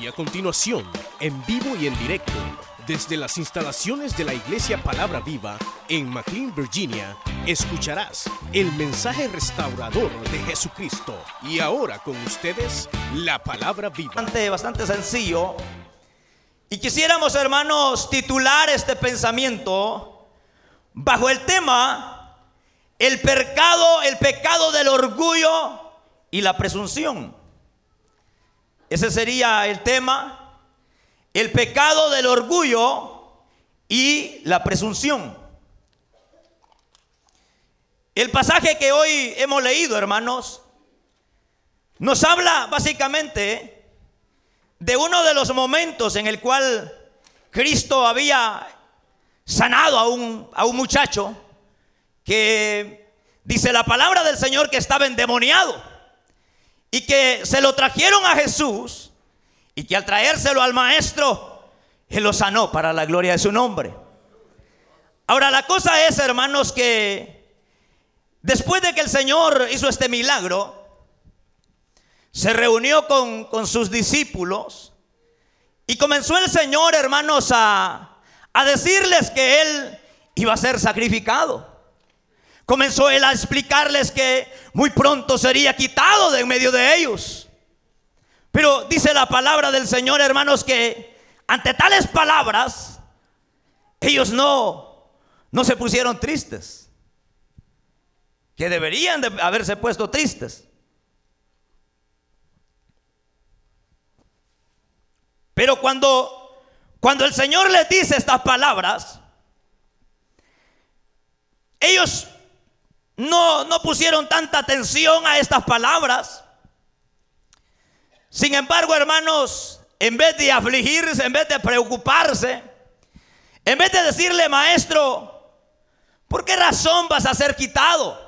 Y a continuación, en vivo y en directo, desde las instalaciones de la Iglesia Palabra Viva en McLean, Virginia, escucharás el mensaje restaurador de Jesucristo. Y ahora con ustedes, la Palabra Viva. Bastante, bastante sencillo. Y quisiéramos, hermanos, titular este pensamiento bajo el tema el pecado, el pecado del orgullo y la presunción. Ese sería el tema el pecado del orgullo y la presunción. El pasaje que hoy hemos leído, hermanos, nos habla básicamente de uno de los momentos en el cual Cristo había sanado a un, a un muchacho que dice la palabra del Señor que estaba endemoniado y que se lo trajeron a Jesús y que al traérselo al maestro, él lo sanó para la gloria de su nombre. Ahora la cosa es, hermanos, que después de que el Señor hizo este milagro, se reunió con, con sus discípulos y comenzó el Señor, hermanos, a, a decirles que Él iba a ser sacrificado. Comenzó Él a explicarles que muy pronto sería quitado de en medio de ellos. Pero dice la palabra del Señor, hermanos, que ante tales palabras, ellos no, no se pusieron tristes. Que deberían de haberse puesto tristes. Pero cuando, cuando el Señor les dice estas palabras, ellos no, no pusieron tanta atención a estas palabras. Sin embargo, hermanos, en vez de afligirse, en vez de preocuparse, en vez de decirle, maestro, ¿por qué razón vas a ser quitado?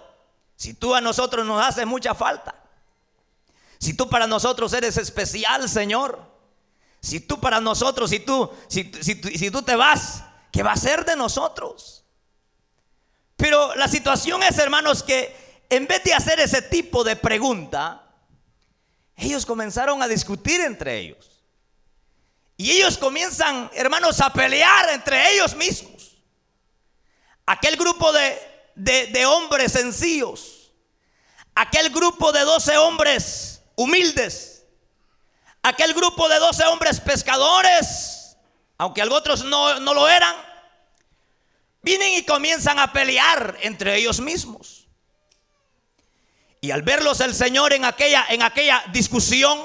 Si tú a nosotros nos haces mucha falta. Si tú para nosotros eres especial, Señor. Si tú para nosotros, si tú, si, si tú te vas, ¿qué va a ser de nosotros? Pero la situación es, hermanos, que en vez de hacer ese tipo de pregunta, ellos comenzaron a discutir entre ellos. Y ellos comienzan, hermanos, a pelear entre ellos mismos. Aquel grupo de, de, hombres sencillos. Aquel grupo de doce hombres humildes. Aquel grupo de doce hombres pescadores. Aunque otros no, no lo eran. Vienen y comienzan a pelear entre ellos mismos. Y al verlos el Señor en aquella, en aquella discusión,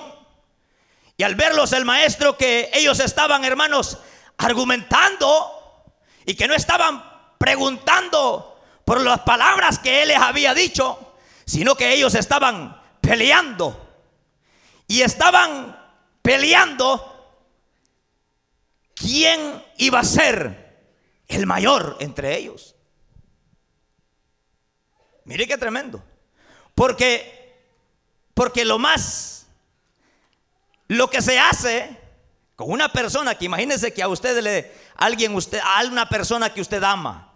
y al verlos el maestro que ellos estaban, hermanos, argumentando y que no estaban preguntando por las palabras que Él les había dicho, sino que ellos estaban peleando. Y estaban peleando quién iba a ser el mayor entre ellos. Mire qué tremendo. Porque, porque lo más, lo que se hace con una persona que imagínese que a usted le, alguien, usted, a una persona que usted ama,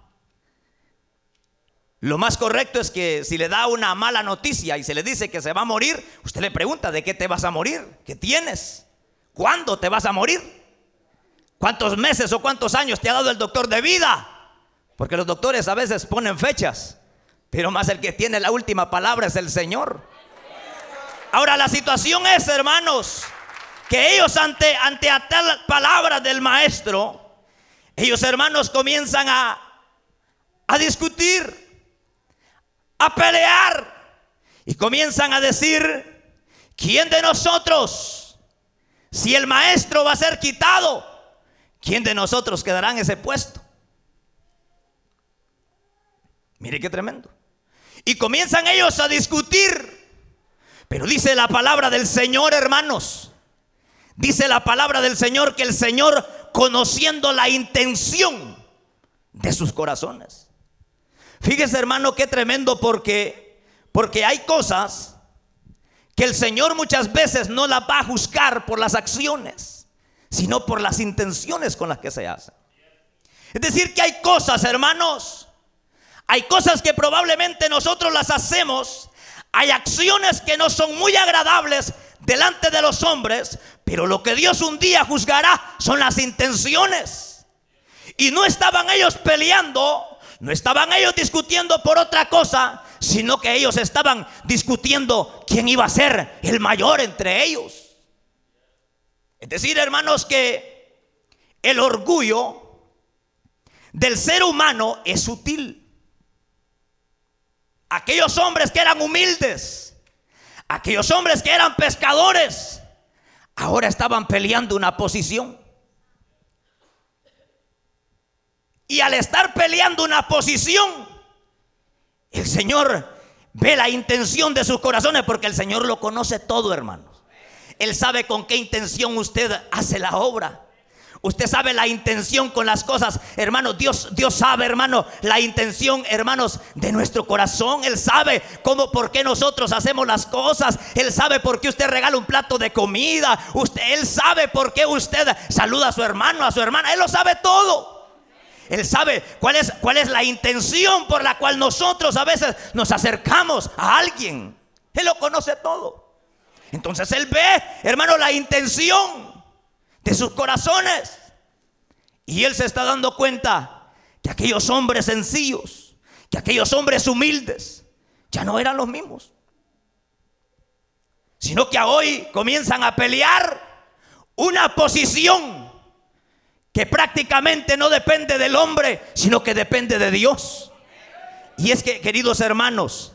lo más correcto es que si le da una mala noticia y se le dice que se va a morir, usted le pregunta, ¿de qué te vas a morir? ¿Qué tienes? ¿Cuándo te vas a morir? ¿Cuántos meses o cuántos años te ha dado el doctor de vida? Porque los doctores a veces ponen fechas. Pero más el que tiene la última palabra es el Señor. Ahora la situación es, hermanos, que ellos ante, ante tal palabra del maestro, ellos hermanos comienzan a, a discutir, a pelear y comienzan a decir, ¿quién de nosotros, si el maestro va a ser quitado, quién de nosotros quedará en ese puesto? Mire qué tremendo. Y comienzan ellos a discutir. Pero dice la palabra del Señor, hermanos. Dice la palabra del Señor que el Señor, conociendo la intención de sus corazones. Fíjese, hermano, qué tremendo porque porque hay cosas que el Señor muchas veces no las va a juzgar por las acciones, sino por las intenciones con las que se hacen. Es decir, que hay cosas, hermanos, hay cosas que probablemente nosotros las hacemos. Hay acciones que no son muy agradables delante de los hombres, pero lo que Dios un día juzgará son las intenciones. Y no estaban ellos peleando, no estaban ellos discutiendo por otra cosa, sino que ellos estaban discutiendo quién iba a ser el mayor entre ellos. Es decir, hermanos, que el orgullo del ser humano es sutil. Aquellos hombres que eran humildes, aquellos hombres que eran pescadores, ahora estaban peleando una posición. Y al estar peleando una posición, el Señor ve la intención de sus corazones porque el Señor lo conoce todo, hermanos. Él sabe con qué intención usted hace la obra. Usted sabe la intención con las cosas, hermano. Dios, Dios sabe, hermano, la intención, hermanos, de nuestro corazón. Él sabe cómo, por qué nosotros hacemos las cosas. Él sabe por qué usted regala un plato de comida. Usted, él sabe por qué usted saluda a su hermano, a su hermana. Él lo sabe todo. Él sabe cuál es, cuál es la intención por la cual nosotros a veces nos acercamos a alguien. Él lo conoce todo. Entonces Él ve, hermano, la intención de sus corazones. Y Él se está dando cuenta que aquellos hombres sencillos, que aquellos hombres humildes, ya no eran los mismos. Sino que hoy comienzan a pelear una posición que prácticamente no depende del hombre, sino que depende de Dios. Y es que, queridos hermanos,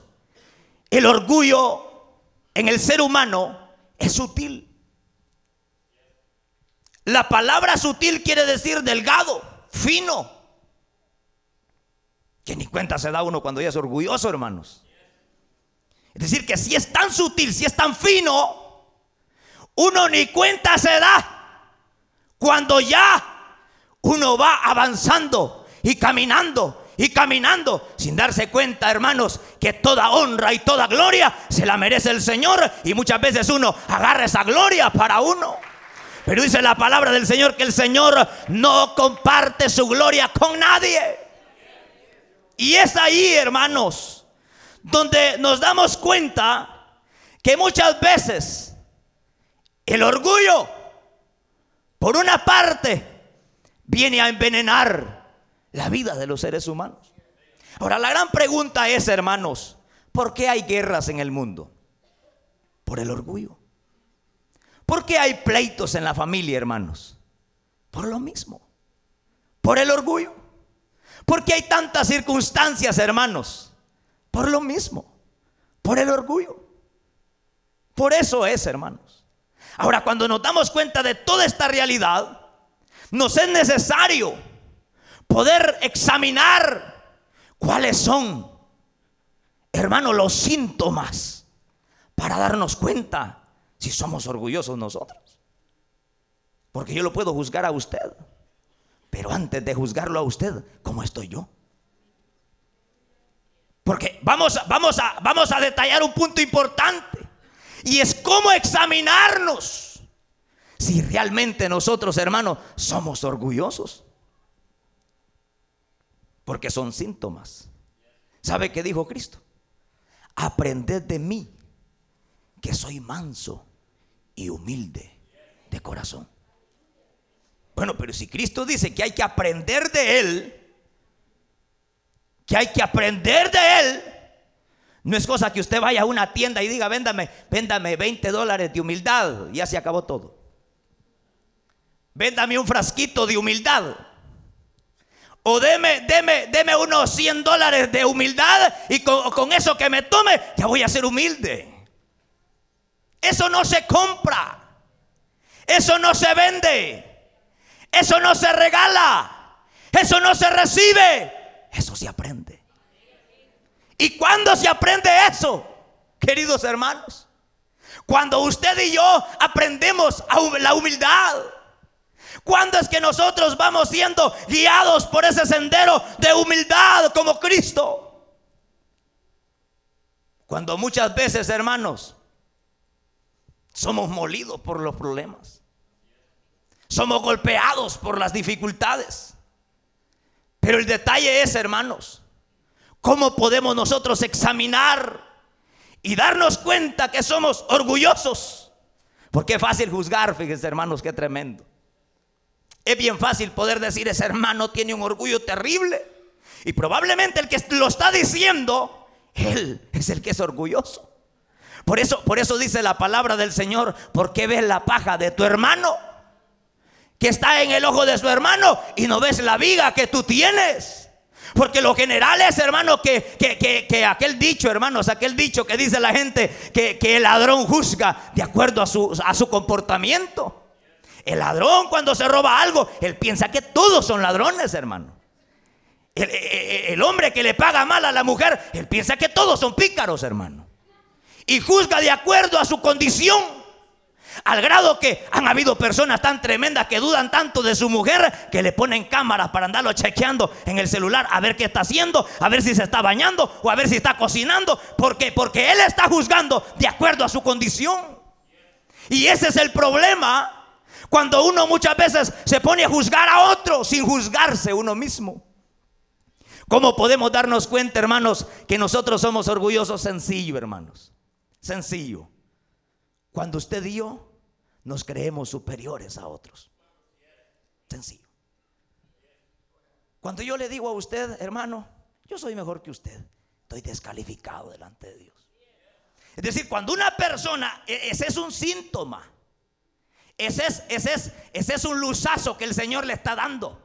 el orgullo en el ser humano es sutil. La palabra sutil quiere decir delgado, fino. Que ni cuenta se da uno cuando ya es orgulloso, hermanos. Es decir, que si es tan sutil, si es tan fino, uno ni cuenta se da cuando ya uno va avanzando y caminando y caminando sin darse cuenta, hermanos, que toda honra y toda gloria se la merece el Señor y muchas veces uno agarra esa gloria para uno. Pero dice la palabra del Señor que el Señor no comparte su gloria con nadie. Y es ahí, hermanos, donde nos damos cuenta que muchas veces el orgullo, por una parte, viene a envenenar la vida de los seres humanos. Ahora, la gran pregunta es, hermanos, ¿por qué hay guerras en el mundo? Por el orgullo. ¿Por qué hay pleitos en la familia, hermanos? Por lo mismo. Por el orgullo. ¿Por qué hay tantas circunstancias, hermanos? Por lo mismo. Por el orgullo. Por eso es, hermanos. Ahora, cuando nos damos cuenta de toda esta realidad, nos es necesario poder examinar cuáles son, hermanos, los síntomas para darnos cuenta si somos orgullosos nosotros. Porque yo lo puedo juzgar a usted. Pero antes de juzgarlo a usted, ¿cómo estoy yo? Porque vamos, vamos, a, vamos a detallar un punto importante. Y es cómo examinarnos si realmente nosotros, hermanos, somos orgullosos. Porque son síntomas. ¿Sabe qué dijo Cristo? Aprended de mí, que soy manso y humilde de corazón. Bueno, pero si Cristo dice que hay que aprender de Él, que hay que aprender de Él, no es cosa que usted vaya a una tienda y diga, véndame, véndame 20 dólares de humildad, ya se acabó todo. Véndame un frasquito de humildad. O deme, deme, deme unos 100 dólares de humildad y con, eso que me tome, ya voy a ser humilde. Eso no se compra. Eso no se vende. Eso no se regala. Eso no se recibe. Eso se aprende. ¿Y cuándo se aprende eso? Queridos hermanos. Cuando usted y yo aprendemos la humildad. ¿Cuándo es que nosotros vamos siendo guiados por ese sendero de humildad como Cristo? Cuando muchas veces, hermanos, somos molidos por los problemas. Somos golpeados por las dificultades. Pero el detalle es, hermanos, cómo podemos nosotros examinar y darnos cuenta que somos orgullosos Porque es fácil juzgar, fíjense hermanos, qué tremendo. Es bien fácil poder decir, ese hermano tiene un orgullo terrible. Y probablemente el que lo está diciendo, él es el que es orgulloso. Por eso, por eso dice la palabra del Señor, ¿por qué ves la paja de tu hermano? Que está en el ojo de su hermano y no ves la viga que tú tienes. Porque lo general es, hermano, que, que, aquel dicho, hermanos, aquel dicho que dice la gente que, el ladrón juzga de acuerdo a su, a su comportamiento. El ladrón cuando se roba algo, él piensa que todos son ladrones, hermano. El, el, hombre que le paga mal a la mujer, él piensa que todos son pícaros, hermano. Y juzga de acuerdo a su condición. Al grado que han habido personas tan tremendas que dudan tanto de su mujer que le ponen cámaras para andarlo chequeando en el celular a ver qué está haciendo, a ver si se está bañando o a ver si está cocinando, porque porque él está juzgando de acuerdo a su condición. Y ese es el problema cuando uno muchas veces se pone a juzgar a otro sin juzgarse uno mismo. ¿Cómo podemos darnos cuenta, hermanos, que nosotros somos orgullosos? Sencillo, hermanos. Sencillo. Cuando usted y yo nos creemos superiores a otros. Sencillo. Cuando yo le digo a usted, hermano, yo soy mejor que usted, estoy descalificado delante de Dios. Es decir, cuando una persona, e-, ese es un síntoma. Ese es, ese es, ese es un luzazo que el Señor le está dando.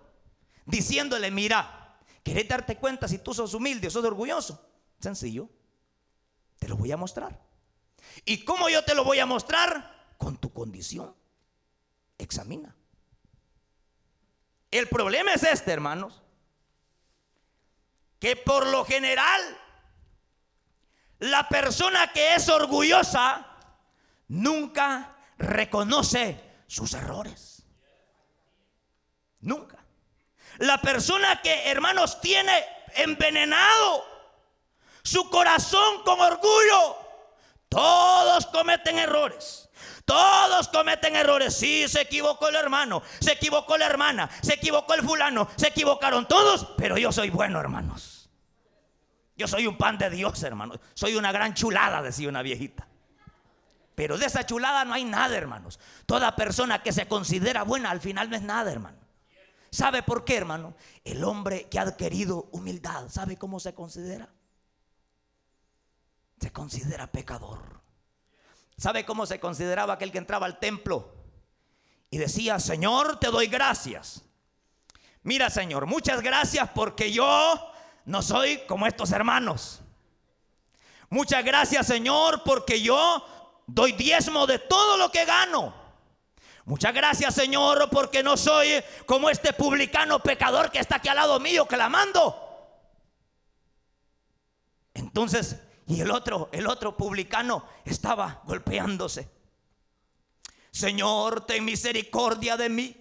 Diciéndole, mira, ¿querés darte cuenta si tú sos humilde o sos orgulloso? Sencillo. Te lo voy a mostrar. ¿Y cómo yo te lo voy a mostrar? Con tu condición. Examina. El problema es este, hermanos. Que por lo general, la persona que es orgullosa nunca reconoce sus errores. Nunca. La persona que, hermanos, tiene envenenado su corazón con orgullo, todos cometen errores. Todos cometen errores. Sí, se equivocó el hermano, se equivocó la hermana, se equivocó el fulano, se equivocaron todos, pero yo soy bueno, hermanos. Yo soy un pan de Dios, hermanos. Soy una gran chulada, decía una viejita. Pero de esa chulada no hay nada, hermanos. Toda persona que se considera buena al final no es nada, hermano. ¿Sabe por qué, hermano? El hombre que ha adquirido humildad, ¿sabe cómo se considera? se considera pecador. ¿Sabe cómo se consideraba aquel que entraba al templo? Y decía, Señor, te doy gracias. Mira, Señor, muchas gracias porque yo no soy como estos hermanos. Muchas gracias, Señor, porque yo doy diezmo de todo lo que gano. Muchas gracias, Señor, porque no soy como este publicano pecador que está aquí al lado mío clamando. Entonces, y el otro, el otro publicano estaba golpeándose. Señor, ten misericordia de mí.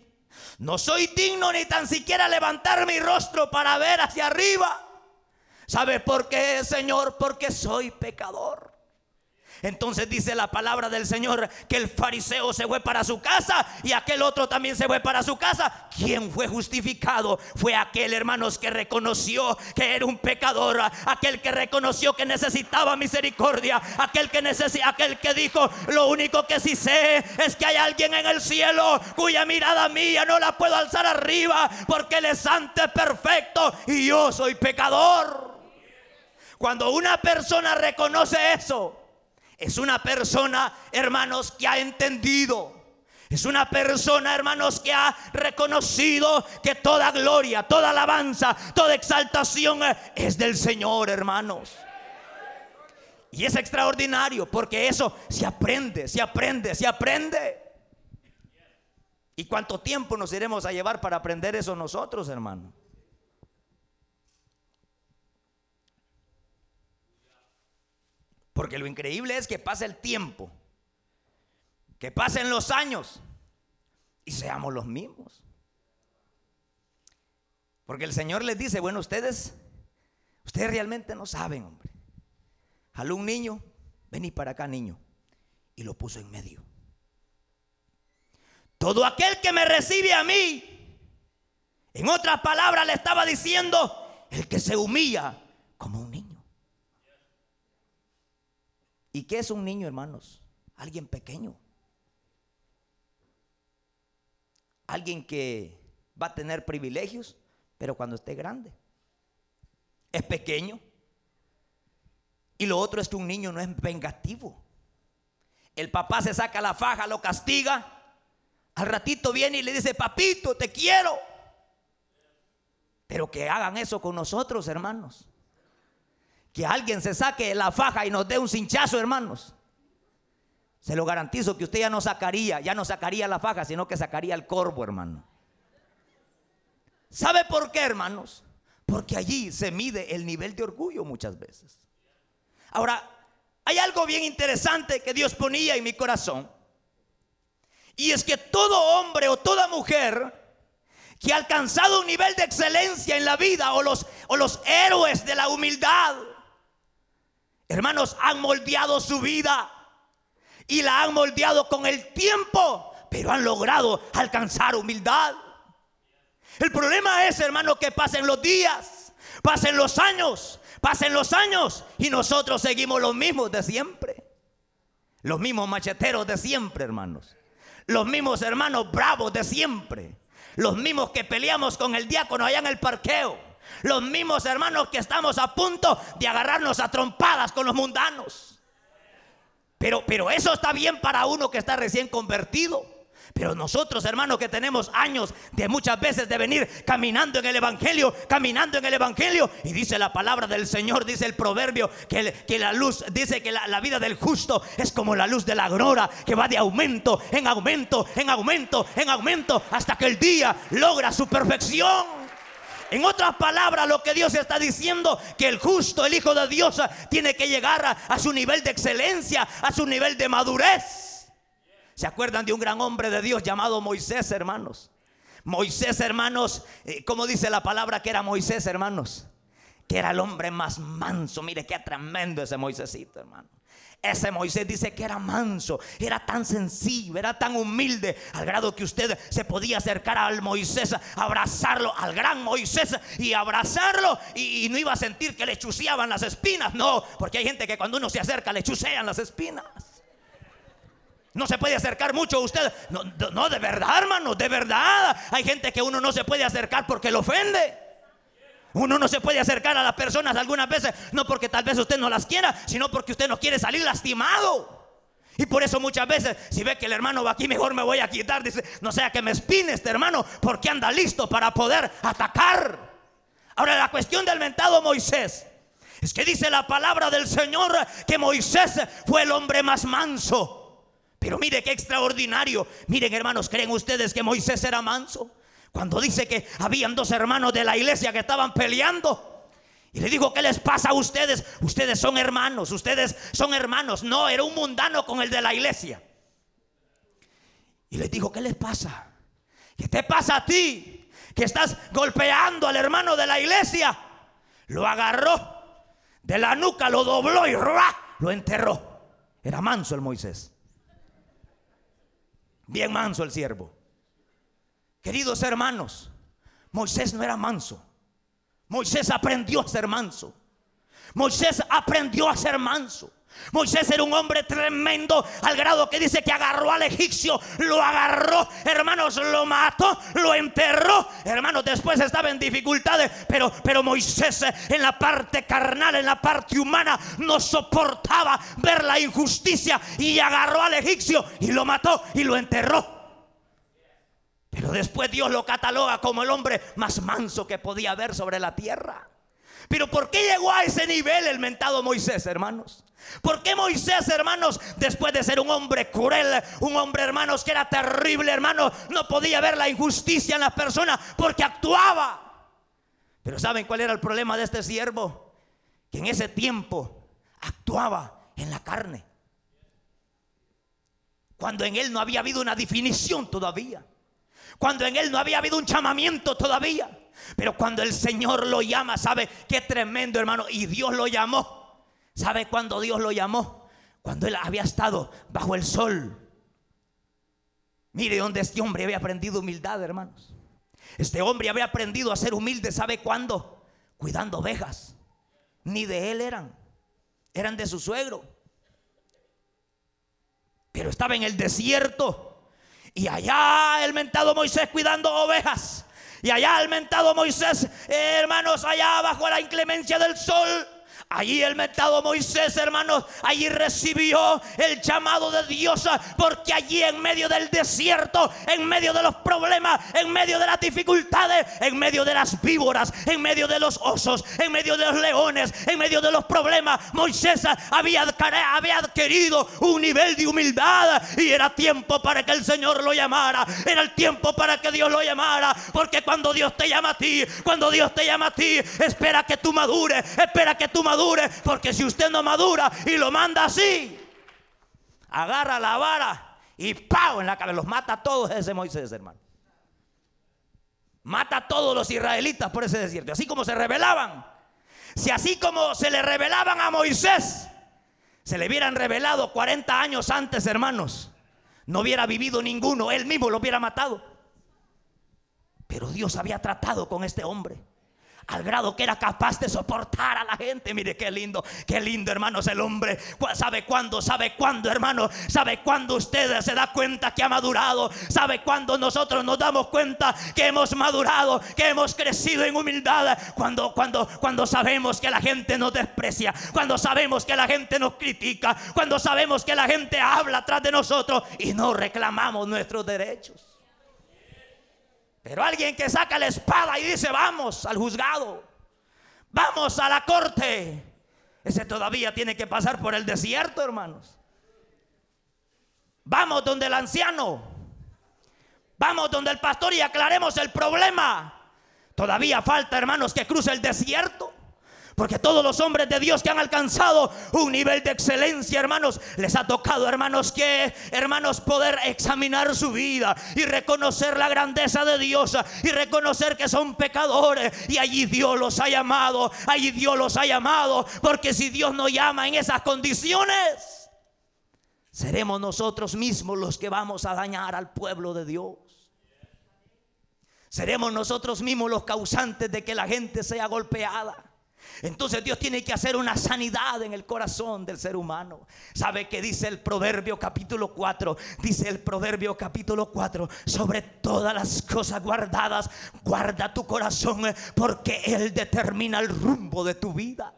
No soy digno ni tan siquiera levantar mi rostro para ver hacia arriba. ¿Sabe por qué, Señor? Porque soy pecador. Entonces dice la palabra del Señor que el fariseo se fue para su casa y aquel otro también se fue para su casa. ¿Quién fue justificado? Fue aquel, hermanos, que reconoció que era un pecador, aquel que reconoció que necesitaba misericordia, aquel que aquel que dijo, lo único que sí sé es que hay alguien en el cielo cuya mirada mía no la puedo alzar arriba porque él es santo, perfecto y yo soy pecador. Cuando una persona reconoce eso, es una persona, hermanos, que ha entendido. Es una persona, hermanos, que ha reconocido que toda gloria, toda alabanza, toda exaltación es del Señor, hermanos. Y es extraordinario porque eso se aprende, se aprende, se aprende. ¿Y cuánto tiempo nos iremos a llevar para aprender eso nosotros, hermano? Porque lo increíble es que pase el tiempo, que pasen los años y seamos los mismos. Porque el Señor les dice, bueno, ustedes, ustedes realmente no saben, hombre. Jaló un niño, vení para acá, niño, y lo puso en medio. Todo aquel que me recibe a mí, en otras palabras le estaba diciendo, el que se humilla como un niño. ¿Y qué es un niño, hermanos? Alguien pequeño. alguien que va a tener privilegios, pero cuando esté grande. Es pequeño. Y lo otro es que un niño no es vengativo. El papá se saca la faja, lo castiga. Al ratito viene y le dice, papito, te quiero. Pero que hagan eso con nosotros, hermanos. Que alguien se saque la faja y nos dé un cinchazo, hermanos. Se lo garantizo que usted ya no sacaría, ya no sacaría la faja, sino que sacaría el corvo, hermano. ¿Sabe por qué, hermanos? Porque allí se mide el nivel de orgullo muchas veces. Ahora, hay algo bien interesante que Dios ponía en mi corazón. Y es que todo hombre o toda mujer que ha alcanzado un nivel de excelencia en la vida o los, o los héroes de la humildad, hermanos, han moldeado su vida y la han moldeado con el tiempo, pero han logrado alcanzar humildad. El problema es, hermano, que pasen los días, pasen los años, pasen los años y nosotros seguimos los mismos de siempre. Los mismos macheteros de siempre, hermanos. Los mismos hermanos bravos de siempre. Los mismos que peleamos con el diácono allá en el parqueo. Los mismos hermanos que estamos a punto de agarrarnos a trompadas con los mundanos. Pero, pero eso está bien para uno que está recién convertido. Pero nosotros, hermanos, que tenemos años de muchas veces de venir caminando en el Evangelio, caminando en el Evangelio, y dice la palabra del Señor, dice el proverbio, que, que la luz, dice que la, la, vida del justo es como la luz de la aurora, que va de aumento en aumento, en aumento, en aumento, hasta que el día logra su perfección. En otras palabras, lo que Dios está diciendo, que el justo, el Hijo de Dios, tiene que llegar a, su nivel de excelencia, a su nivel de madurez. ¿Se acuerdan de un gran hombre de Dios llamado Moisés, hermanos? Moisés, hermanos, eh, ¿cómo dice la palabra que era Moisés, hermanos? Que era el hombre más manso. Mire qué tremendo ese Moisésito, hermano. Ese Moisés dice que era manso, era tan sencillo, era tan humilde, al grado que usted se podía acercar al Moisés, abrazarlo, al gran Moisés y abrazarlo y, no iba a sentir que le chuceaban las espinas. No, porque hay gente que cuando uno se acerca le chucean las espinas. No se puede acercar mucho a usted. No, no, de verdad, hermano, de verdad. Hay gente que uno no se puede acercar porque lo ofende. Uno no se puede acercar a las personas algunas veces, no porque tal vez usted no las quiera, sino porque usted no quiere salir lastimado. Y por eso muchas veces, si ve que el hermano va aquí, mejor me voy a quitar. Dice, no sea que me espine este hermano, porque anda listo para poder atacar. Ahora, la cuestión del mentado Moisés es que dice la palabra del Señor que Moisés fue el hombre más manso. Pero mire qué extraordinario. Miren hermanos, ¿creen ustedes que Moisés era manso? Cuando dice que habían dos hermanos de la iglesia que estaban peleando. Y le dijo, ¿qué les pasa a ustedes? Ustedes son hermanos, ustedes son hermanos. No, era un mundano con el de la iglesia. Y les dijo, ¿qué les pasa? ¿Qué te pasa a ti? Que estás golpeando al hermano de la iglesia. Lo agarró de la nuca, lo dobló y lo enterró. Era manso el Moisés. Bien manso el siervo. Queridos hermanos, Moisés no era manso. Moisés aprendió a ser manso. Moisés aprendió a ser manso. Moisés era un hombre tremendo al grado que dice que agarró al egipcio, lo agarró, hermanos, lo mató, lo enterró. Hermanos, después estaba en dificultades, pero, pero Moisés en la parte carnal, en la parte humana, no soportaba ver la injusticia y agarró al egipcio y lo mató y lo enterró. Pero después Dios lo cataloga como el hombre más manso que podía haber sobre la tierra. Pero ¿por qué llegó a ese nivel el mentado Moisés, hermanos? ¿Por qué Moisés, hermanos, después de ser un hombre cruel, un hombre, hermanos, que era terrible, hermanos, no podía ver la injusticia en las personas porque actuaba? Pero ¿saben cuál era el problema de este siervo? Que en ese tiempo actuaba en la carne. Cuando en él no había habido una definición todavía. Cuando en él no había habido un llamamiento todavía. Pero cuando el Señor lo llama, ¿sabe qué tremendo, hermano? Y Dios lo llamó. ¿Sabe cuándo Dios lo llamó? Cuando él había estado bajo el sol. Mire dónde este hombre había aprendido humildad, hermanos. Este hombre había aprendido a ser humilde, ¿sabe cuándo? Cuidando ovejas. Ni de él eran, eran de su suegro. Pero estaba en el desierto Y allá el mentado Moisés cuidando ovejas. Y allá el mentado Moisés, eh, hermanos, allá bajo la inclemencia del sol Allí el metado Moisés, hermanos, allí recibió el llamado de Dios, porque allí en medio del desierto, en medio de los problemas, en medio de las dificultades, en medio de las víboras, en medio de los osos, en medio de los leones, en medio de los problemas, Moisés había, había adquirido un nivel de humildad y era tiempo para que el Señor lo llamara, era el tiempo para que Dios lo llamara, porque cuando Dios te llama a ti, cuando Dios te llama a ti, espera que tú madures, espera que tú madures porque si usted no madura y lo manda así, agarra la vara y ¡pau! en la cabeza. Los mata a todos ese Moisés, hermano. Mata a todos los israelitas por ese desierto. Así como se rebelaban. Si así como se le revelaban a Moisés, se le hubieran revelado 40 años antes, hermanos, no hubiera vivido ninguno. Él mismo lo hubiera matado. Pero Dios había tratado con este hombre al grado que era capaz de soportar a la gente. Mire qué lindo, qué lindo, hermanos, el hombre. ¿Sabe cuándo? ¿Sabe cuándo, hermano? ¿Sabe cuándo usted se da cuenta que ha madurado? ¿Sabe cuándo nosotros nos damos cuenta que hemos madurado, que hemos crecido en humildad? Cuando, cuando, cuando sabemos que la gente nos desprecia, cuando sabemos que la gente nos critica, cuando sabemos que la gente habla atrás de nosotros y no reclamamos nuestros derechos. Pero alguien que saca la espada y dice, vamos al juzgado, vamos a la corte, ese todavía tiene que pasar por el desierto, hermanos. Vamos donde el anciano, vamos donde el pastor y aclaremos el problema. Todavía falta, hermanos, que cruce el desierto. Porque todos los hombres de Dios que han alcanzado un nivel de excelencia, hermanos, les ha tocado, hermanos, que, hermanos, poder examinar su vida y reconocer la grandeza de Dios y reconocer que son pecadores. Y allí Dios los ha llamado, allí Dios los ha llamado. Porque si Dios no llama en esas condiciones, seremos nosotros mismos los que vamos a dañar al pueblo de Dios. Seremos nosotros mismos los causantes de que la gente sea golpeada. Entonces Dios tiene que hacer una sanidad en el corazón del ser humano. ¿Sabe qué dice el Proverbio capítulo 4? Dice el Proverbio capítulo 4, sobre todas las cosas guardadas, guarda tu corazón porque Él determina el rumbo de tu vida.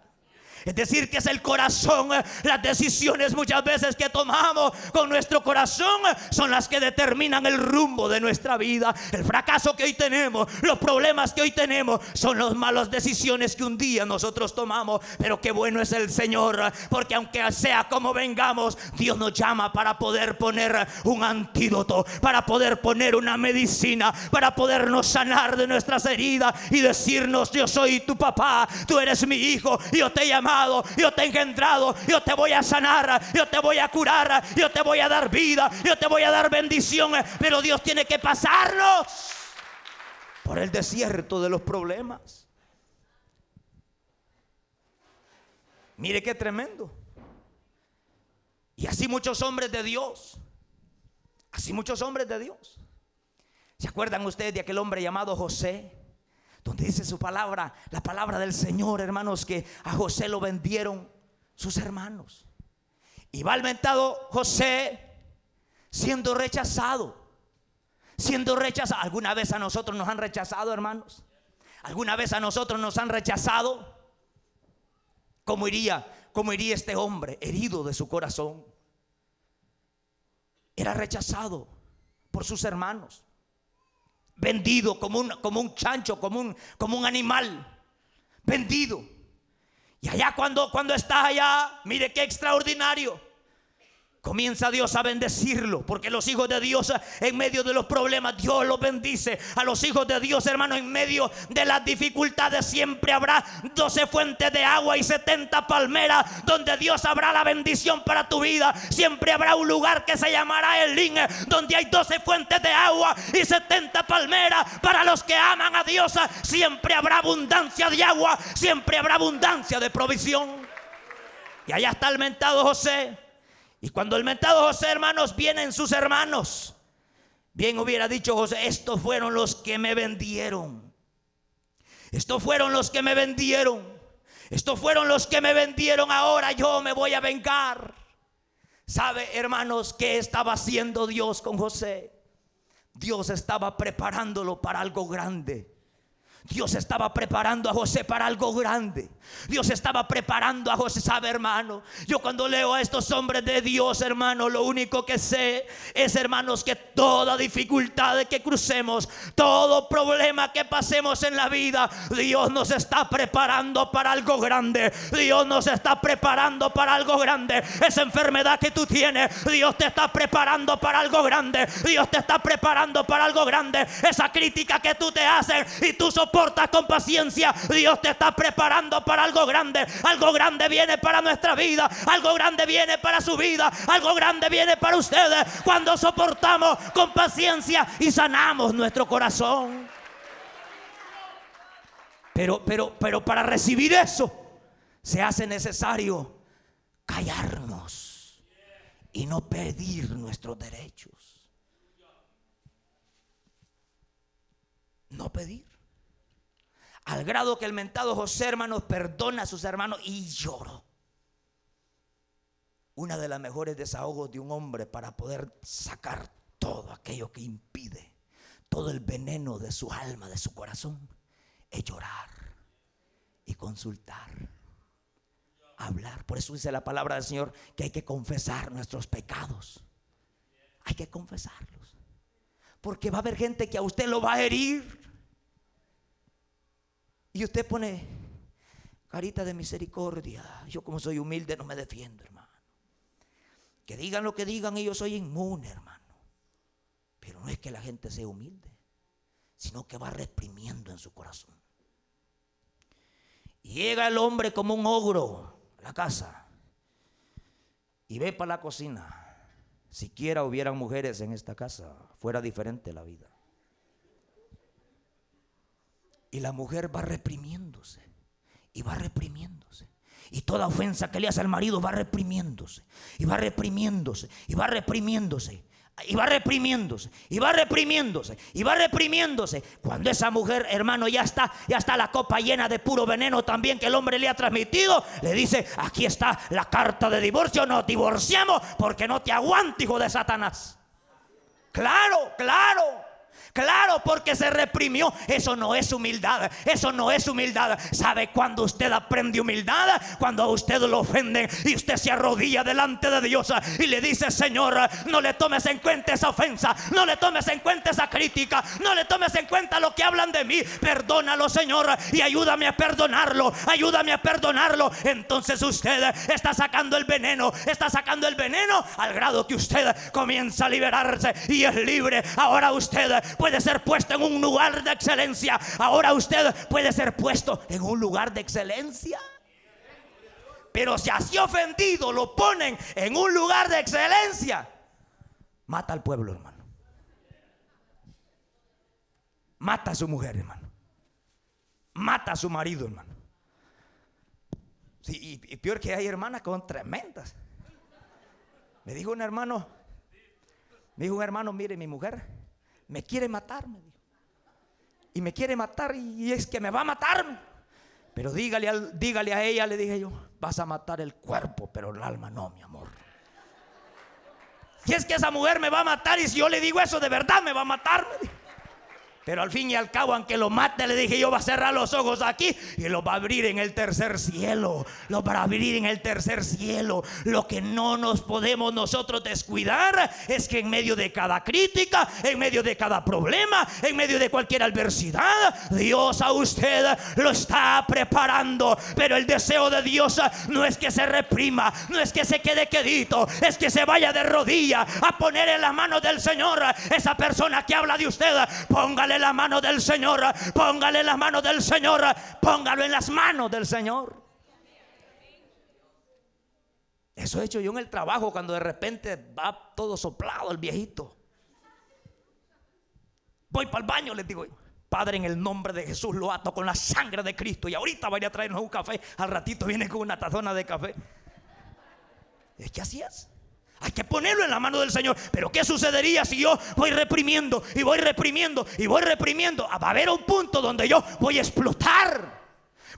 Es decir, que es el corazón, las decisiones muchas veces que tomamos con nuestro corazón son las que determinan el rumbo de nuestra vida. El fracaso que hoy tenemos, los problemas que hoy tenemos, son las malas decisiones que un día nosotros tomamos. Pero qué bueno es el Señor, porque aunque sea como vengamos, Dios nos llama para poder poner un antídoto, para poder poner una medicina, para podernos sanar de nuestras heridas y decirnos, yo soy tu papá, tú eres mi hijo, yo te llamo yo te he engendrado, yo te voy a sanar, yo te voy a curar, yo te voy a dar vida, yo te voy a dar bendición. Pero Dios tiene que pasarnos por el desierto de los problemas. Mire qué tremendo. Y así muchos hombres de Dios, así muchos hombres de Dios. ¿Se acuerdan ustedes de aquel hombre llamado José? Donde dice su palabra, la palabra del Señor, hermanos, que a José lo vendieron sus hermanos. Y va al mentado José siendo rechazado. Siendo rechazado. ¿Alguna vez a nosotros nos han rechazado, hermanos? ¿Alguna vez a nosotros nos han rechazado? ¿Cómo iría? ¿Cómo iría este hombre herido de su corazón? Era rechazado por sus hermanos vendido como un, como un chancho, como un, como un animal, vendido. Y allá cuando, cuando está allá, mire qué extraordinario. Comienza Dios a bendecirlo, porque los hijos de Dios en medio de los problemas, Dios los bendice. A los hijos de Dios, hermano, en medio de las dificultades siempre habrá 12 fuentes de agua y 70 palmeras donde Dios habrá la bendición para tu vida. Siempre habrá un lugar que se llamará Elín, donde hay 12 fuentes de agua y 70 palmeras para los que aman a Dios. Siempre habrá abundancia de agua, siempre habrá abundancia de provisión. Y allá está el mentado José y cuando el mentado José, hermanos, vienen sus hermanos, bien hubiera dicho José, estos fueron los que me vendieron. Estos fueron los que me vendieron. Estos fueron los que me vendieron. Ahora yo me voy a vengar. ¿Sabe, hermanos, qué estaba haciendo Dios con José? Dios estaba preparándolo para algo grande. Dios estaba preparando a José para algo grande. Dios estaba preparando a José, sabe hermano. Yo cuando leo a estos hombres de Dios, hermano, lo único que sé es, hermanos, que toda dificultad que crucemos, todo problema que pasemos en la vida, Dios nos está preparando para algo grande. Dios nos está preparando para algo grande. Esa enfermedad que tú tienes, Dios te está preparando para algo grande. Dios te está preparando para algo grande. Esa crítica que tú te haces y tú soportas con paciencia, Dios te está preparando para algo grande. Algo grande viene para nuestra vida. Algo grande viene para su vida. Algo grande viene para ustedes. Cuando soportamos con paciencia y sanamos nuestro corazón. Pero, pero, pero para recibir eso se hace necesario callarnos y no pedir nuestros derechos. No pedir. Al grado que el mentado José, hermanos, perdona a sus hermanos y lloró. Una de las mejores desahogos de un hombre para poder sacar todo aquello que impide, todo el veneno de su alma, de su corazón, es llorar y consultar, hablar. Por eso dice la palabra del Señor que hay que confesar nuestros pecados. Hay que confesarlos. Porque va a haber gente que a usted lo va a herir. Y usted pone carita de misericordia. Yo como soy humilde no me defiendo, hermano. Que digan lo que digan y yo soy inmune, hermano. Pero no es que la gente sea humilde, sino que va reprimiendo en su corazón. Y llega el hombre como un ogro a la casa y ve para la cocina. Siquiera hubieran mujeres en esta casa, fuera diferente la vida. Y la mujer va reprimiéndose. Y va reprimiéndose. Y toda ofensa que le hace al marido va reprimiéndose. Y va reprimiéndose. Y va reprimiéndose. Y va reprimiéndose, y va reprimiéndose, y va reprimiéndose. Cuando esa mujer, hermano, ya está, ya está la copa llena de puro veneno también que el hombre le ha transmitido, le dice, aquí está la carta de divorcio, nos divorciamos porque no te aguanto, hijo de Satanás. Claro, claro. Claro, porque se reprimió. Eso no es humildad. Eso no es humildad. ¿Sabe cuando usted aprende humildad? Cuando a usted lo ofenden y usted se arrodilla delante de Dios y le dice, Señor, no le tomes en cuenta esa ofensa. No le tomes en cuenta esa crítica. No le tomes en cuenta lo que hablan de mí. Perdónalo, Señor, y ayúdame a perdonarlo. Ayúdame a perdonarlo. Entonces usted está sacando el veneno. Está sacando el veneno al grado que usted comienza a liberarse y es libre. Ahora usted puede ser puesto en un lugar de excelencia. Ahora usted puede ser puesto en un lugar de excelencia. Pero si así ofendido lo ponen en un lugar de excelencia, mata al pueblo, hermano. Mata a su mujer, hermano. Mata a su marido, hermano. y, y peor que hay hermanas con tremendas. Me dijo un hermano, me dijo un hermano, mire mi mujer, me quiere matar, me dijo. Y me quiere matar y es que me va a matar. Pero dígale, dígale a ella, le dije yo, vas a matar el cuerpo, pero el alma no, mi amor. Y es que esa mujer me va a matar y si yo le digo eso de verdad me va a matar. Me pero al fin y al cabo, aunque lo mate, le dije yo va a cerrar los ojos aquí y lo va a abrir en el tercer cielo. Lo va a abrir en el tercer cielo. Lo que no nos podemos nosotros descuidar es que en medio de cada crítica, en medio de cada problema, en medio de cualquier adversidad, Dios a usted lo está preparando. Pero el deseo de Dios no es que se reprima, no es que se quede quedito, es que se vaya de rodilla a poner en la mano del Señor esa persona que habla de usted. Póngale la mano del Señor, póngale la mano del Señor, póngalo en las manos del Señor. Eso he hecho yo en el trabajo cuando de repente va todo soplado el viejito. Voy para el baño, les digo Padre, en el nombre de Jesús lo ato con la sangre de Cristo. Y ahorita vaya a traernos un café. Al ratito viene con una tazona de café. ¿Qué hacías? Hay que ponerlo en la mano del Señor. Pero ¿qué sucedería si yo voy reprimiendo y voy reprimiendo y voy reprimiendo? Ah, va a haber un punto donde yo voy a explotar.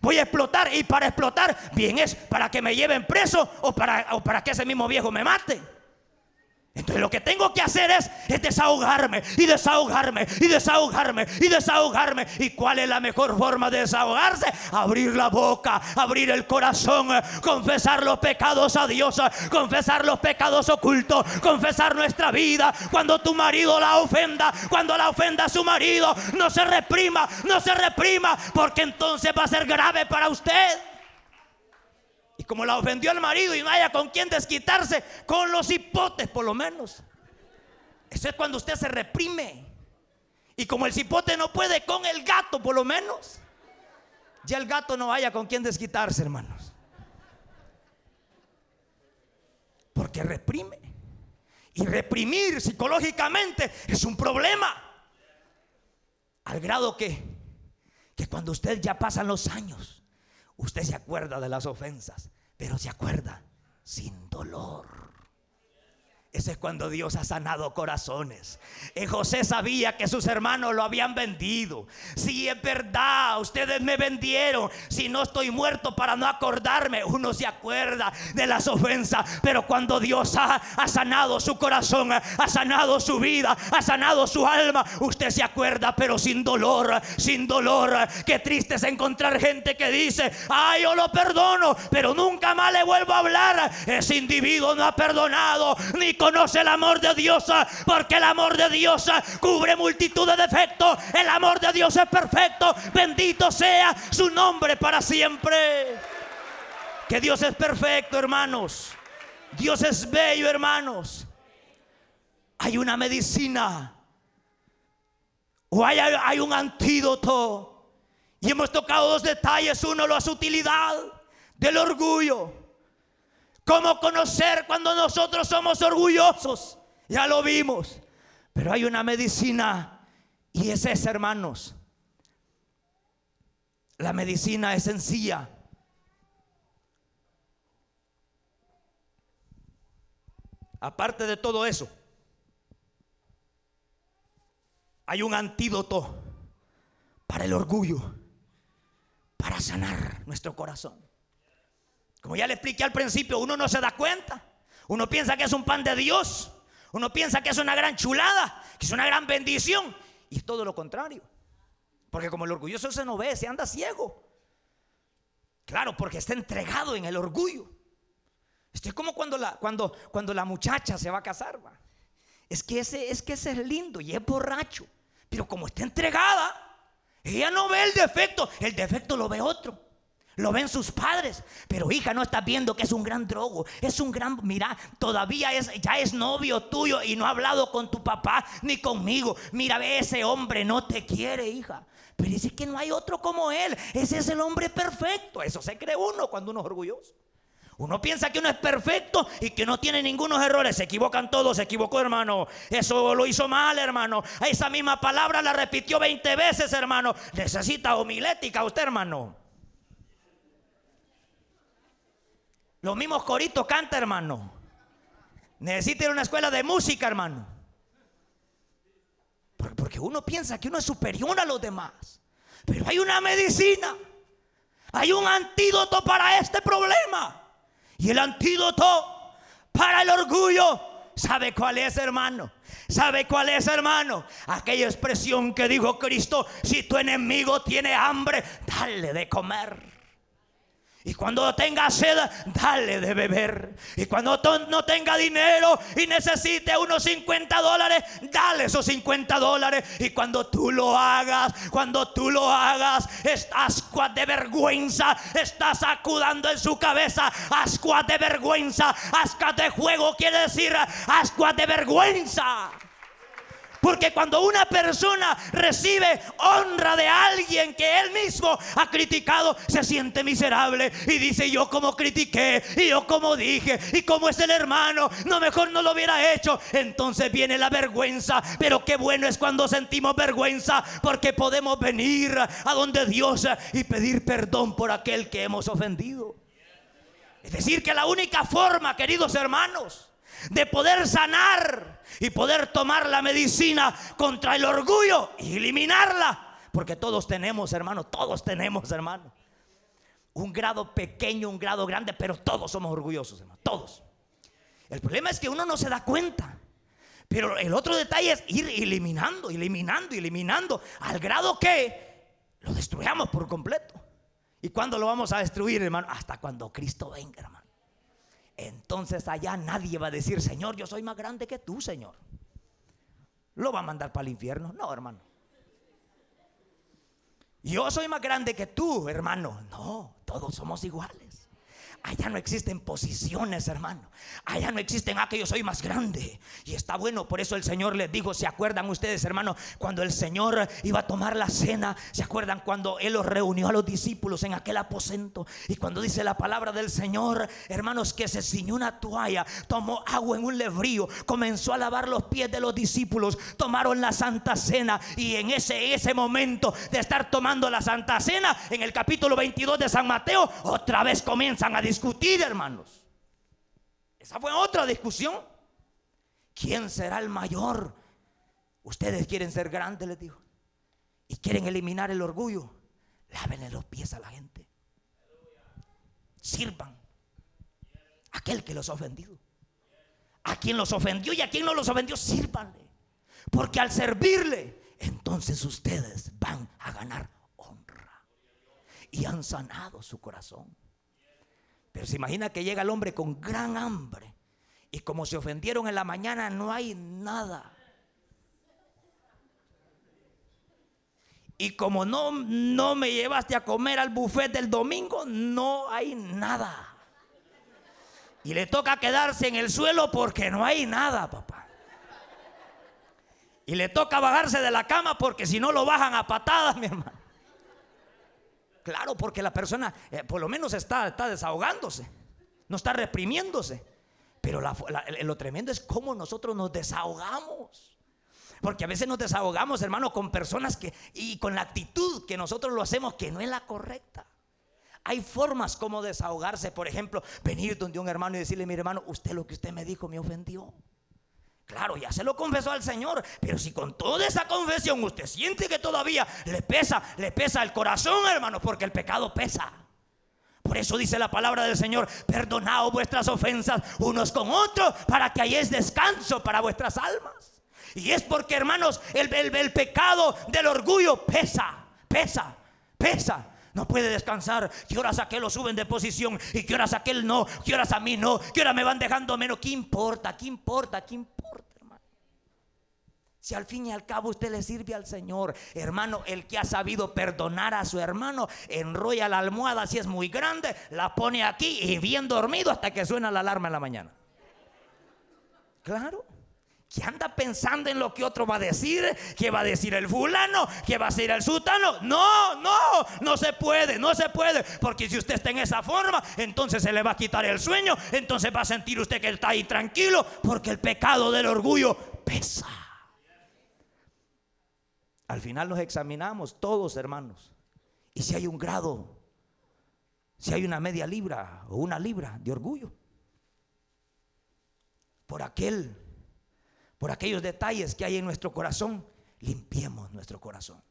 Voy a explotar y para explotar, bien es para que me lleven preso o para, o para que ese mismo viejo me mate. Entonces lo que tengo que hacer es, es, desahogarme y desahogarme y desahogarme y desahogarme. ¿Y cuál es la mejor forma de desahogarse? Abrir la boca, abrir el corazón, confesar los pecados a Dios, confesar los pecados ocultos, confesar nuestra vida. Cuando tu marido la ofenda, cuando la ofenda a su marido, no se reprima, no se reprima, porque entonces va a ser grave para usted. Y como la ofendió al marido y no haya con quién desquitarse, con los hipotes por lo menos. Eso es cuando usted se reprime. Y como el cipote no puede con el gato por lo menos, ya el gato no haya con quién desquitarse, hermanos. Porque reprime. Y reprimir psicológicamente es un problema. Al grado que, que cuando usted ya pasan los años, Usted se acuerda de las ofensas, pero se acuerda sin dolor. Ese es cuando Dios ha sanado corazones. Y José sabía que sus hermanos lo habían vendido. Si es verdad, ustedes me vendieron. Si no estoy muerto para no acordarme, uno se acuerda de las ofensas. Pero cuando Dios ha, ha sanado su corazón, ha sanado su vida, ha sanado su alma, usted se acuerda, pero sin dolor, sin dolor. Qué triste es encontrar gente que dice, ay, yo lo perdono, pero nunca más le vuelvo a hablar. Ese individuo no ha perdonado ni conoce el amor de Dios, ah, porque el amor de Dios ah, cubre multitud de defectos. El amor de Dios es perfecto. Bendito sea su nombre para siempre. Que Dios es perfecto, hermanos. Dios es bello, hermanos. Hay una medicina. O hay, hay un antídoto. Y hemos tocado dos detalles. Uno, la sutilidad del orgullo. ¿Cómo conocer cuando nosotros somos orgullosos? Ya lo vimos. Pero hay una medicina y es hermanos. La medicina es sencilla. Aparte de todo eso, hay un antídoto para el orgullo, para sanar nuestro corazón. Como ya le expliqué al principio, uno no se da cuenta. Uno piensa que es un pan de Dios. Uno piensa que es una gran chulada, que es una gran bendición. Y es todo lo contrario. Porque como el orgulloso se no ve, se anda ciego. Claro, porque está entregado en el orgullo. Esto es como cuando la, cuando, cuando la muchacha se va a casar. Es, que ese, es que ese es lindo y es borracho. Pero como está entregada, ella no ve el defecto. El defecto lo ve otro. Lo ven sus padres. Pero hija, no estás viendo que es un gran drogo. Es un gran, mira, todavía es, ya es novio tuyo y no ha hablado con tu papá ni conmigo. Mira, ve, ese hombre no te quiere, hija. Pero dice que no hay otro como él. Ese es el hombre perfecto. Eso se cree uno cuando uno es orgulloso. Uno piensa que uno es perfecto y que no tiene ningunos errores. Se equivocan todos, se equivocó, hermano. Eso lo hizo mal, hermano. Esa misma palabra la repitió 20 veces, hermano. Necesita homilética usted, hermano. Los mismos coritos canta, hermano. Necesita una escuela de música, hermano. Porque uno piensa que uno es superior a los demás. Pero hay una medicina. Hay un antídoto para este problema. Y el antídoto para el orgullo, ¿sabe cuál es, hermano? ¿Sabe cuál es, hermano? Aquella expresión que dijo Cristo, si tu enemigo tiene hambre, dale de comer. Y cuando tenga sed, dale de beber. Y cuando no tenga dinero y necesite unos 50 dólares, dale esos 50 dólares. Y cuando tú lo hagas, cuando tú lo hagas, ascuas de vergüenza, estás acudando en su cabeza. Ascuas de vergüenza, ascuas de juego quiere decir ascuas de vergüenza. Porque cuando una persona recibe honra de alguien que él mismo ha criticado, se siente miserable y dice yo como critiqué y yo como dije y como es el hermano, no mejor no lo hubiera hecho. Entonces viene la vergüenza, pero qué bueno es cuando sentimos vergüenza porque podemos venir a donde Dios y pedir perdón por aquel que hemos ofendido. Es decir, que la única forma, queridos hermanos, de poder sanar y poder tomar la medicina contra el orgullo y eliminarla. Porque todos tenemos, hermano, todos tenemos, hermano. Un grado pequeño, un grado grande, pero todos somos orgullosos, hermano, todos. El problema es que uno no se da cuenta. Pero el otro detalle es ir eliminando, eliminando, eliminando, al grado que lo destruyamos por completo. ¿Y cuándo lo vamos a destruir, hermano? Hasta cuando Cristo venga, hermano. Entonces allá nadie va a decir, Señor, yo soy más grande que tú, Señor. ¿Lo va a mandar para el infierno? No, hermano. Yo soy más grande que tú, hermano. No, todos somos iguales. Allá no existen posiciones, hermano. Allá no existen, ah, que yo soy más grande. Y está bueno, por eso el Señor les dijo, ¿se acuerdan ustedes, hermano? Cuando el Señor iba a tomar la cena, ¿se acuerdan cuando Él los reunió a los discípulos en aquel aposento? Y cuando dice la palabra del Señor, hermanos, que se ciñó una toalla, tomó agua en un lebrío, comenzó a lavar los pies de los discípulos, tomaron la Santa Cena. Y en ese, ese momento de estar tomando la Santa Cena, en el capítulo 22 de San Mateo, otra vez comienzan a discutir, hermanos. Esa fue otra discusión. ¿Quién será el mayor? Ustedes quieren ser grandes, les digo. Y quieren eliminar el orgullo. Lávenle los pies a la gente. Sirvan. Aquel que los ha ofendido. A quien los ofendió y a quien no los ofendió, sírvanle. Porque al servirle, entonces ustedes van a ganar honra. Y han sanado su corazón. Pero se imagina que llega el hombre con gran hambre y como se ofendieron en la mañana no hay nada. Y como no, no me llevaste a comer al buffet del domingo, no hay nada. Y le toca quedarse en el suelo porque no hay nada, papá. Y le toca bajarse de la cama porque si no lo bajan a patadas, mi hermano. Claro, porque la persona eh, por lo menos está, está desahogándose, no está reprimiéndose. Pero lo tremendo es cómo nosotros nos desahogamos. Porque a veces nos desahogamos, hermano, con personas que, y con la actitud que nosotros lo hacemos, que no es la correcta. Hay formas como desahogarse. Por ejemplo, venir donde un hermano y decirle, mi hermano, usted lo que usted me dijo me ofendió. Claro, ya se lo confesó al Señor, pero si con toda esa confesión usted siente que todavía le pesa, le pesa el corazón, hermano, porque el pecado pesa. Por eso dice la palabra del Señor, perdonaos vuestras ofensas unos con otros para que hayáis descanso para vuestras almas. Y es porque, hermanos, el, pecado del orgullo pesa, pesa, pesa. No puede descansar. ¿Qué horas aquel lo suben de posición? ¿Y qué horas aquel no? ¿Qué horas a mí no? ¿Qué horas me van dejando menos? ¿Qué importa? ¿Qué importa? ¿Qué importa? Si al fin y al cabo usted le sirve al Señor, hermano, el que ha sabido perdonar a su hermano, enrolla la almohada si es muy grande, la pone aquí y bien dormido hasta que suena la alarma en la mañana. Claro que anda pensando en lo que otro va a decir, que va a decir el fulano, que va a decir el sultano. No, no, no se puede, no se puede. Porque si usted está en esa forma, entonces se le va a quitar el sueño, entonces va a sentir usted que está ahí tranquilo, porque el pecado del orgullo pesa. Al final nos examinamos todos, hermanos. Y si hay un grado, si hay una media libra o una libra de orgullo, por aquel por aquellos detalles que hay en nuestro corazón, limpiemos nuestro corazón.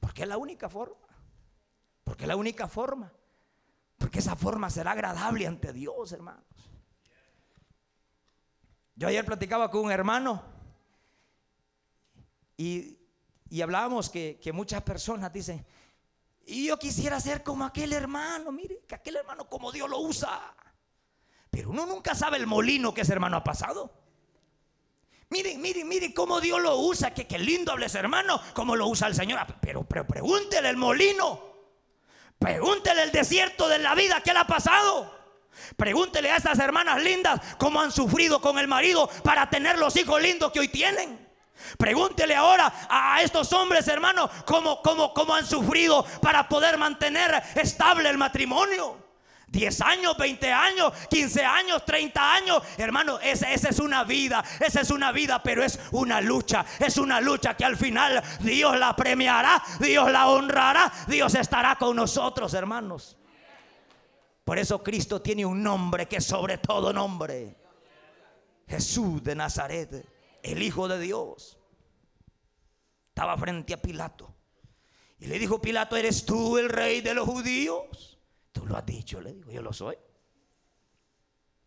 Porque es la única forma. Porque es la única forma. Porque esa forma será agradable ante Dios, hermanos. Yo ayer platicaba con un hermano y, hablábamos que, muchas personas dicen, y yo quisiera ser como aquel hermano, mire, que aquel hermano como Dios lo usa. Pero uno nunca sabe el molino que ese hermano ha pasado. Miren, miren, miren cómo Dios lo usa. Que lindo hables, hermano, cómo lo usa el Señor. Pero, pero pregúntele el molino. Pregúntele el desierto de la vida que le ha pasado. Pregúntele a esas hermanas lindas cómo han sufrido con el marido para tener los hijos lindos que hoy tienen. Pregúntele ahora a estos hombres, hermanos, cómo, cómo, cómo han sufrido para poder mantener estable el matrimonio. 10 años, 20 años, 15 años, 30 años. Hermano, esa, esa, es una vida, esa es una vida, pero es una lucha. Es una lucha que al final Dios la premiará, Dios la honrará, Dios estará con nosotros, hermanos. Por eso Cristo tiene un nombre que sobre todo nombre. Jesús de Nazaret, el Hijo de Dios. Estaba frente a Pilato. Y le dijo Pilato, ¿eres tú el rey de los judíos? Tú lo has dicho, le digo, yo lo soy.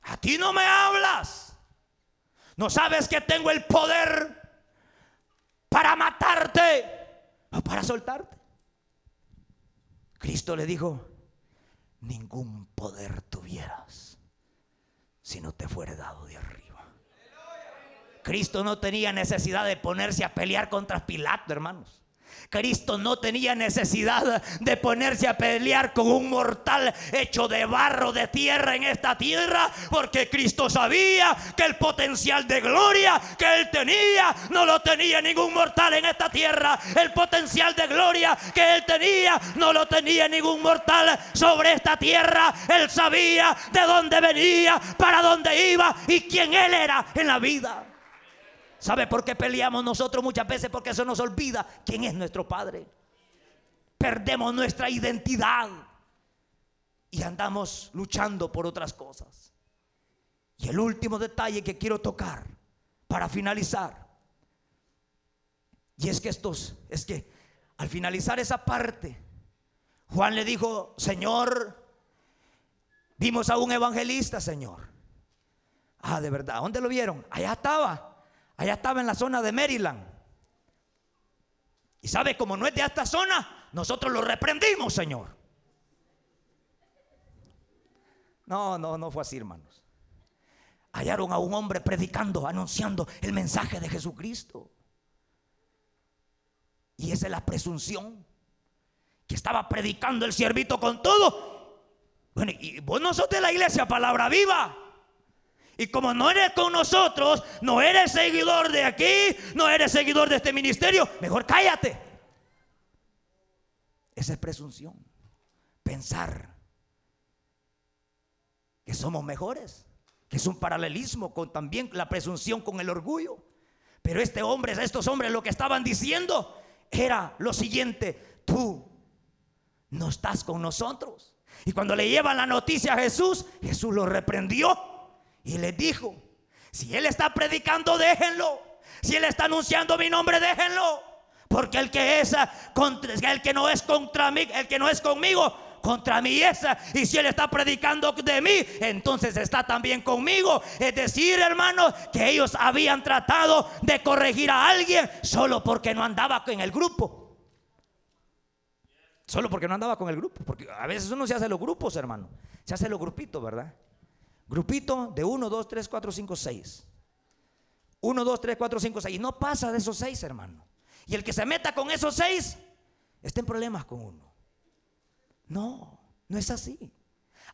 A ti no me hablas. No sabes que tengo el poder para matarte o para soltarte. Cristo le dijo, ningún poder tuvieras si no te fuera dado de arriba. Cristo no tenía necesidad de ponerse a pelear contra Pilato, hermanos. Cristo no tenía necesidad de ponerse a pelear con un mortal hecho de barro de tierra en esta tierra, porque Cristo sabía que el potencial de gloria que él tenía no lo tenía ningún mortal en esta tierra. El potencial de gloria que él tenía no lo tenía ningún mortal sobre esta tierra. Él sabía de dónde venía, para dónde iba y quién él era en la vida. ¿Sabe por qué peleamos nosotros muchas veces? Porque eso nos olvida quién es nuestro Padre. Perdemos nuestra identidad y andamos luchando por otras cosas. Y el último detalle que quiero tocar para finalizar. Y es que estos, es que al finalizar esa parte, Juan le dijo, Señor, vimos a un evangelista, Señor. Ah, de verdad, ¿dónde lo vieron? Allá estaba. Allá estaba en la zona de Maryland. Y sabe, como no es de esta zona, nosotros lo reprendimos, Señor. No, no, no fue así, hermanos. Hallaron a un hombre predicando, anunciando el mensaje de Jesucristo. Y esa es la presunción. Que estaba predicando el siervito con todo. Bueno, y vos no sos de la iglesia, palabra viva. Y como no eres con nosotros, no eres seguidor de aquí, no eres seguidor de este ministerio, mejor cállate. Esa es presunción. Pensar que somos mejores, que es un paralelismo con también la presunción con el orgullo. Pero este hombre, estos hombres lo que estaban diciendo era lo siguiente, tú no estás con nosotros. Y cuando le llevan la noticia a Jesús, Jesús lo reprendió y les dijo, si él está predicando, déjenlo. Si él está anunciando mi nombre, déjenlo. Porque el que es contra, el que no es contra mí, el que no es conmigo, contra mí es. Y si él está predicando de mí, entonces está también conmigo. Es decir, hermanos, que ellos habían tratado de corregir a alguien solo porque no andaba en el grupo. Solo porque no andaba con el grupo. Porque a veces uno se hace los grupos, hermano. Se hace los grupitos, ¿verdad? Grupito de 1, 2, 3, 4, 5, 6. 1, 2, 3, 4, 5, 6. Y no pasa de esos 6, hermano. Y el que se meta con esos 6 está en problemas con uno. No, no es así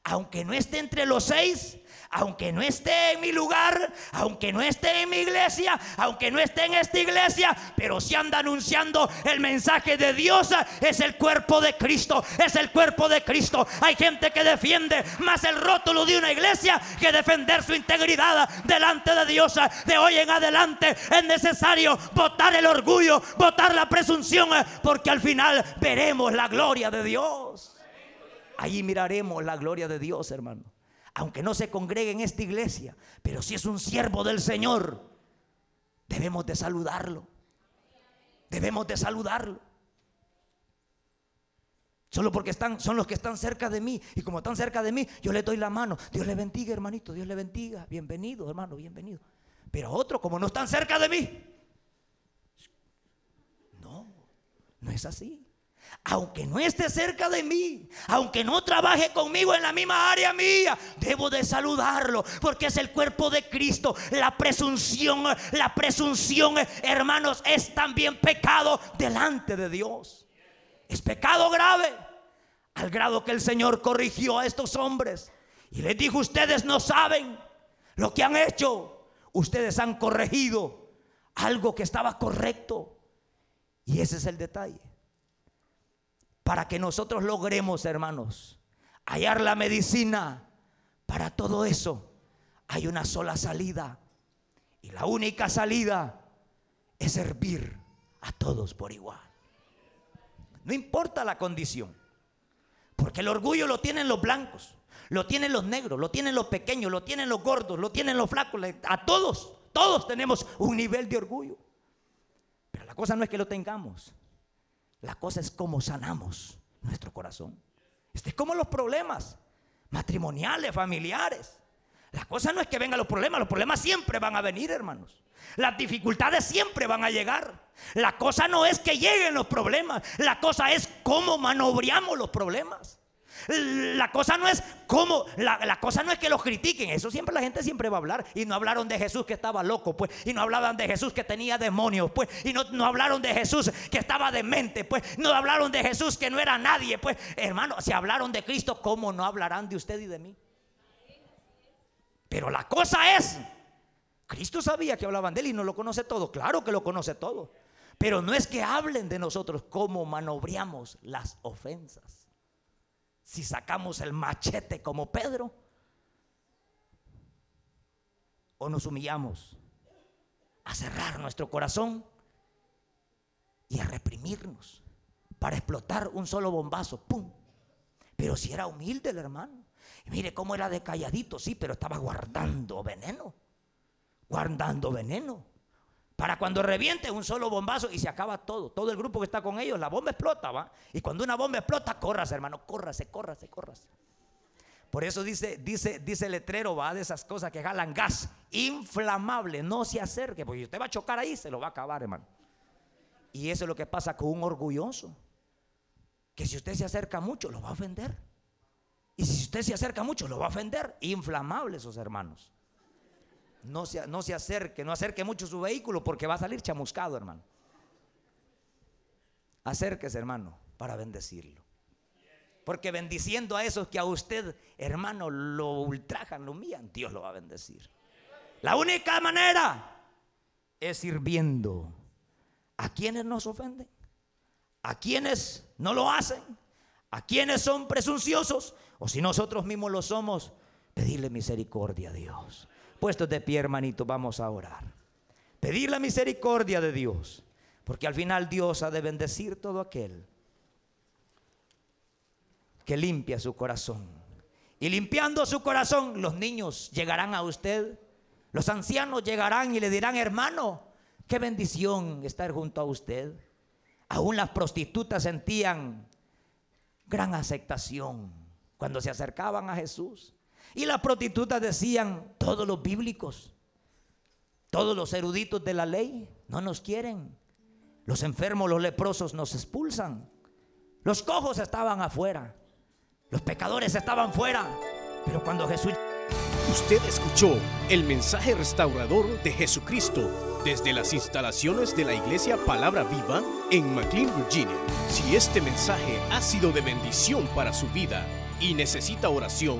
aunque no esté entre los seis, aunque no esté en mi lugar, aunque no esté en mi iglesia, aunque no esté en esta iglesia, pero si anda anunciando el mensaje de Dios, es el cuerpo de Cristo, es el cuerpo de Cristo. Hay gente que defiende más el rótulo de una iglesia que defender su integridad delante de Dios. De hoy en adelante es necesario votar el orgullo, votar la presunción, porque al final veremos la gloria de Dios. Allí miraremos la gloria de Dios, hermano. Aunque no se congregue en esta iglesia, pero si es un siervo del Señor, debemos de saludarlo. Debemos de saludarlo. Solo porque están, son los que están cerca de mí. Y como están cerca de mí, yo le doy la mano. Dios le bendiga, hermanito. Dios le bendiga. Bienvenido, hermano, bienvenido. Pero otros, como no están cerca de mí, no, no es así aunque no esté cerca de mí, aunque no trabaje conmigo en la misma área mía, debo de saludarlo porque es el cuerpo de Cristo. La presunción, la presunción, hermanos, es también pecado delante de Dios. Es pecado grave, al grado que el Señor corrigió a estos hombres y les dijo, ustedes no saben lo que han hecho. Ustedes han corregido algo que estaba correcto. Y ese es el detalle para que nosotros logremos, hermanos, hallar la medicina para todo eso. Hay una sola salida. Y la única salida es servir a todos por igual. No importa la condición. Porque el orgullo lo tienen los blancos, lo tienen los negros, lo tienen los pequeños, lo tienen los gordos, lo tienen los flacos. A todos, todos tenemos un nivel de orgullo. Pero la cosa no es que lo tengamos. La cosa es cómo sanamos nuestro corazón. Este es como los problemas matrimoniales, familiares. La cosa no es que vengan los problemas, los problemas siempre van a venir, hermanos. Las dificultades siempre van a llegar. La cosa no es que lleguen los problemas, la cosa es cómo manobreamos los problemas. La cosa no es cómo, la, cosa no es que los critiquen, eso siempre la gente siempre va a hablar. Y no hablaron de Jesús que estaba loco, pues, y no hablaban de Jesús que tenía demonios, pues, y no, no hablaron de Jesús que estaba demente, pues, no hablaron de Jesús que no era nadie, pues, hermano, si hablaron de Cristo, ¿cómo no hablarán de usted y de mí? Pero la cosa es, Cristo sabía que hablaban de él y no lo conoce todo, claro que lo conoce todo. Pero no es que hablen de nosotros cómo manobreamos las ofensas. Si sacamos el machete como Pedro o nos humillamos a cerrar nuestro corazón y a reprimirnos para explotar un solo bombazo, ¡pum! Pero si era humilde el hermano. Y mire cómo era de calladito, sí, pero estaba guardando veneno. Guardando veneno. Para cuando reviente un solo bombazo y se acaba todo. Todo el grupo que está con ellos, la bomba explota, ¿va? Y cuando una bomba explota, corras, hermano, córrase, córrase, córrase. Por eso dice, dice, dice el letrero, va de esas cosas que jalan gas inflamable. No se acerque, porque usted va a chocar ahí, se lo va a acabar, hermano. Y eso es lo que pasa con un orgulloso. Que si usted se acerca mucho, lo va a ofender. Y si usted se acerca mucho, lo va a ofender. Inflamable esos hermanos. No se, no se acerque, no acerque mucho su vehículo porque va a salir chamuscado, hermano. Acérquese, hermano, para bendecirlo. Porque bendiciendo a esos que a usted, hermano, lo ultrajan, lo humillan, Dios lo va a bendecir. La única manera es sirviendo a quienes nos ofenden, a quienes no lo hacen, a quienes son presunciosos, o si nosotros mismos lo somos, pedirle misericordia a Dios. Puestos de pie, hermanito, vamos a orar. Pedir la misericordia de Dios, porque al final Dios ha de bendecir todo aquel que limpia su corazón. Y limpiando su corazón, los niños llegarán a usted, los ancianos llegarán y le dirán, hermano, qué bendición estar junto a usted. Aún las prostitutas sentían gran aceptación cuando se acercaban a Jesús. Y las prostitutas decían, todos los bíblicos, todos los eruditos de la ley no nos quieren. Los enfermos, los leprosos nos expulsan. Los cojos estaban afuera. Los pecadores estaban fuera. Pero cuando Jesús... Usted escuchó el mensaje restaurador de Jesucristo desde las instalaciones de la iglesia Palabra Viva en McLean, Virginia. Si este mensaje ha sido de bendición para su vida y necesita oración,